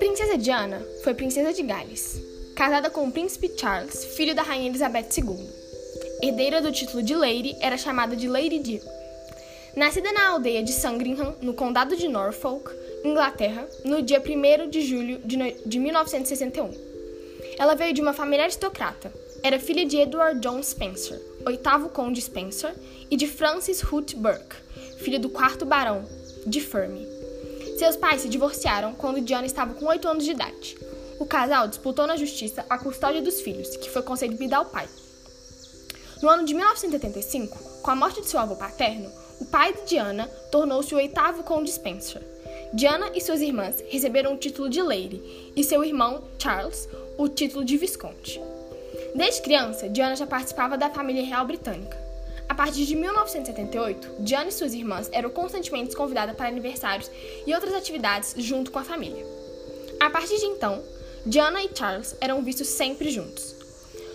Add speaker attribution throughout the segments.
Speaker 1: Princesa Diana foi princesa de Gales, casada com o príncipe Charles, filho da rainha Elizabeth II. Herdeira do título de Lady, era chamada de Lady Di. Nascida na aldeia de Sandringham, no condado de Norfolk, Inglaterra, no dia 1 de julho de 1961. Ela veio de uma família aristocrata. Era filha de Edward John Spencer, oitavo conde Spencer, e de Francis Hoot Burke, filho do quarto barão de Fermi. Seus pais se divorciaram quando Diana estava com 8 anos de idade. O casal disputou na justiça a custódia dos filhos, que foi concedida ao pai. No ano de 1985, com a morte de seu avô paterno, o pai de Diana tornou-se o oitavo conde Spencer. Diana e suas irmãs receberam o título de Lady e seu irmão, Charles, o título de Visconde. Desde criança, Diana já participava da família real britânica. Partir de 1978, Diana e suas irmãs eram constantemente convidadas para aniversários e outras atividades junto com a família. A partir de então, Diana e Charles eram vistos sempre juntos.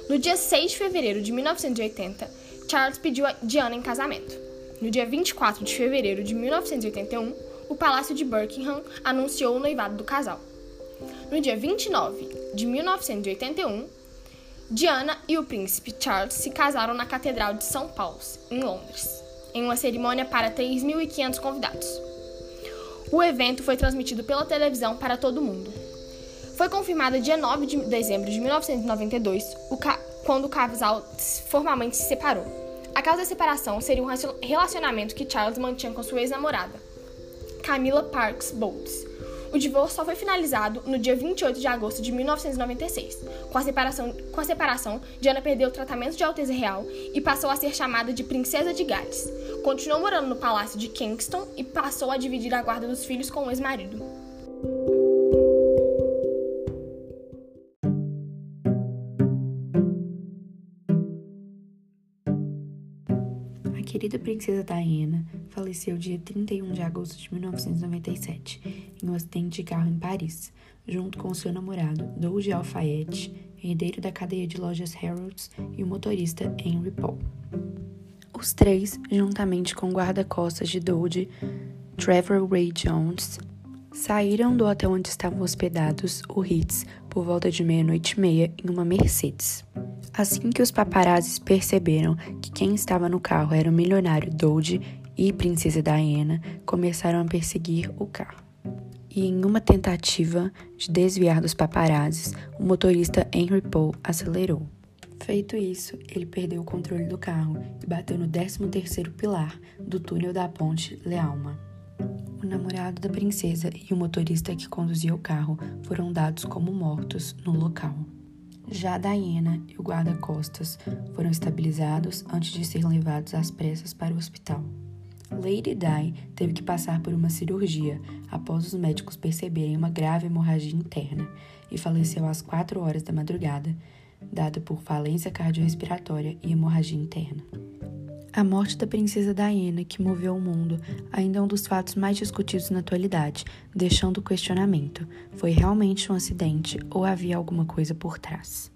Speaker 1: No dia 6 de fevereiro de 1980, Charles pediu a Diana em casamento. No dia 24 de fevereiro de 1981, o Palácio de Buckingham anunciou o noivado do casal. No dia 29 de 1981, Diana e o príncipe Charles se casaram na Catedral de São Paulo, em Londres, em uma cerimônia para 3.500 convidados. O evento foi transmitido pela televisão para todo mundo. Foi confirmado dia 9 de dezembro de 1992, o quando o casal formalmente se separou. A causa da separação seria um relacionamento que Charles mantinha com sua ex-namorada, Camila Parks Bowles. O divórcio só foi finalizado no dia 28 de agosto de 1996. Com a separação, com a separação Diana perdeu o tratamento de Alteza Real e passou a ser chamada de Princesa de Gales. Continuou morando no Palácio de Kingston e passou a dividir a guarda dos filhos com o ex-marido.
Speaker 2: Querida princesa Diana faleceu dia 31 de agosto de 1997 em um acidente de carro em Paris, junto com seu namorado Doug Alfayette, herdeiro da cadeia de lojas Harrods e o motorista Henry Paul. Os três, juntamente com o guarda-costas de Doug, Trevor Ray Jones, saíram do hotel onde estavam hospedados, o Ritz, por volta de meia-noite e meia em uma Mercedes. Assim que os paparazzis perceberam que quem estava no carro era o milionário Doge e Princesa Diana, começaram a perseguir o carro. E em uma tentativa de desviar dos paparazzis, o motorista Henry Paul acelerou. Feito isso, ele perdeu o controle do carro e bateu no 13º pilar do túnel da ponte Lealma. O namorado da princesa e o motorista que conduzia o carro foram dados como mortos no local. Já Diana e o guarda-costas foram estabilizados antes de serem levados às pressas para o hospital. Lady Di teve que passar por uma cirurgia após os médicos perceberem uma grave hemorragia interna e faleceu às 4 horas da madrugada, dada por falência cardiorrespiratória e hemorragia interna. A morte da princesa Diana, que moveu o mundo, ainda é um dos fatos mais discutidos na atualidade, deixando o questionamento: foi realmente um acidente ou havia alguma coisa por trás?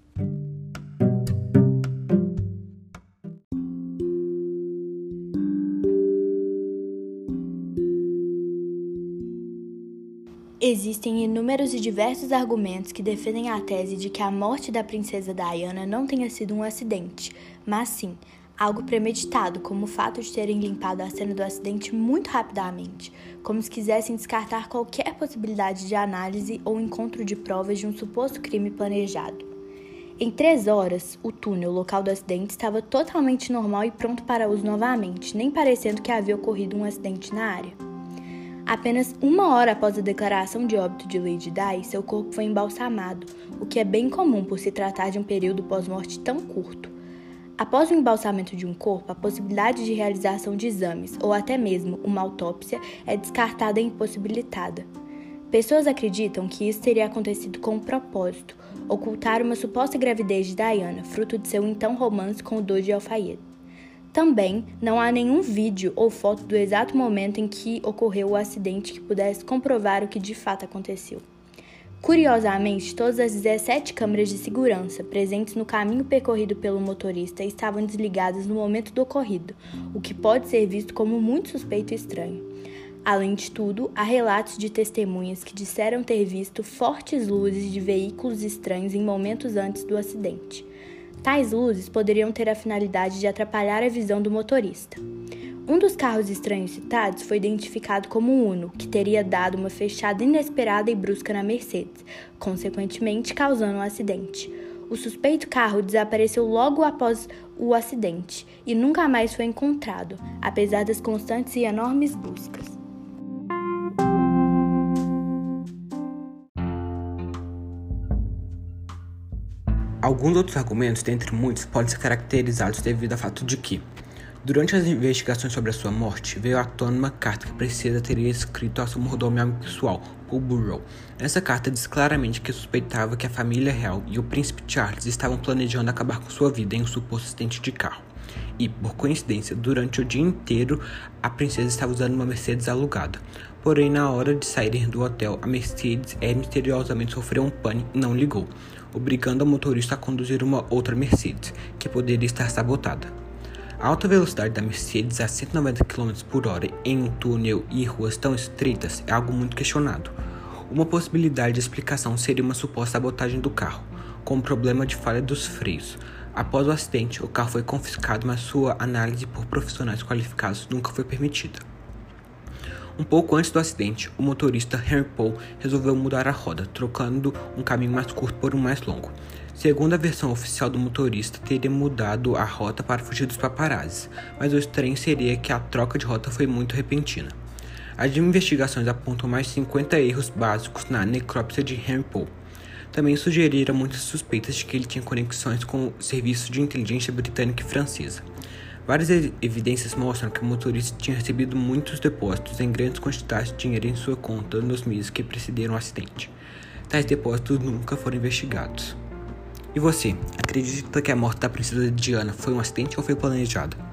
Speaker 3: Existem inúmeros e diversos argumentos que defendem a tese de que a morte da princesa Diana não tenha sido um acidente, mas sim algo premeditado, como o fato de terem limpado a cena do acidente muito rapidamente, como se quisessem descartar qualquer possibilidade de análise ou encontro de provas de um suposto crime planejado. Em três horas, o túnel local do acidente estava totalmente normal e pronto para uso novamente, nem parecendo que havia ocorrido um acidente na área. Apenas uma hora após a declaração de óbito de Lady Di, seu corpo foi embalsamado, o que é bem comum por se tratar de um período pós-morte tão curto. Após o embalsamento de um corpo, a possibilidade de realização de exames ou até mesmo uma autópsia é descartada e impossibilitada. Pessoas acreditam que isso teria acontecido com um propósito, ocultar uma suposta gravidez de Diana, fruto de seu então romance com o Doge Alfayed. Também não há nenhum vídeo ou foto do exato momento em que ocorreu o acidente que pudesse comprovar o que de fato aconteceu. Curiosamente, todas as 17 câmeras de segurança presentes no caminho percorrido pelo motorista estavam desligadas no momento do ocorrido, o que pode ser visto como muito suspeito e estranho. Além de tudo, há relatos de testemunhas que disseram ter visto fortes luzes de veículos estranhos em momentos antes do acidente. Tais luzes poderiam ter a finalidade de atrapalhar a visão do motorista. Um dos carros estranhos citados foi identificado como um Uno, que teria dado uma fechada inesperada e brusca na Mercedes, consequentemente causando um acidente. O suspeito carro desapareceu logo após o acidente e nunca mais foi encontrado, apesar das constantes e enormes buscas.
Speaker 4: Alguns outros argumentos, dentre muitos, podem ser caracterizados devido ao fato de que, durante as investigações sobre a sua morte, veio à tona uma carta que Princesa teria escrito ao seu mordomo pessoal, Paul Burrow. Essa carta diz claramente que suspeitava que a família real e o príncipe Charles estavam planejando acabar com sua vida em um suposto acidente de carro. E, por coincidência, durante o dia inteiro, a princesa estava usando uma Mercedes alugada. Porém, na hora de saírem do hotel, a Mercedes é, misteriosamente sofreu um pane e não ligou obrigando o motorista a conduzir uma outra Mercedes, que poderia estar sabotada. A alta velocidade da Mercedes a 190 km por hora em um túnel e ruas tão estreitas é algo muito questionado. Uma possibilidade de explicação seria uma suposta sabotagem do carro, com um problema de falha dos freios. Após o acidente, o carro foi confiscado, mas sua análise por profissionais qualificados nunca foi permitida. Um pouco antes do acidente, o motorista Henry Paul resolveu mudar a roda, trocando um caminho mais curto por um mais longo. Segundo a versão oficial do motorista, teria mudado a rota para fugir dos paparazzi, mas o estranho seria que a troca de rota foi muito repentina. As investigações apontam mais 50 erros básicos na necrópsia de Henry Paul. Também sugeriram muitas suspeitas de que ele tinha conexões com o serviço de inteligência britânica e francesa. Várias evidências mostram que o motorista tinha recebido muitos depósitos em grandes quantidades de dinheiro em sua conta nos meses que precederam o acidente. Tais depósitos nunca foram investigados. E você, acredita que a morte da princesa Diana foi um acidente ou foi planejada?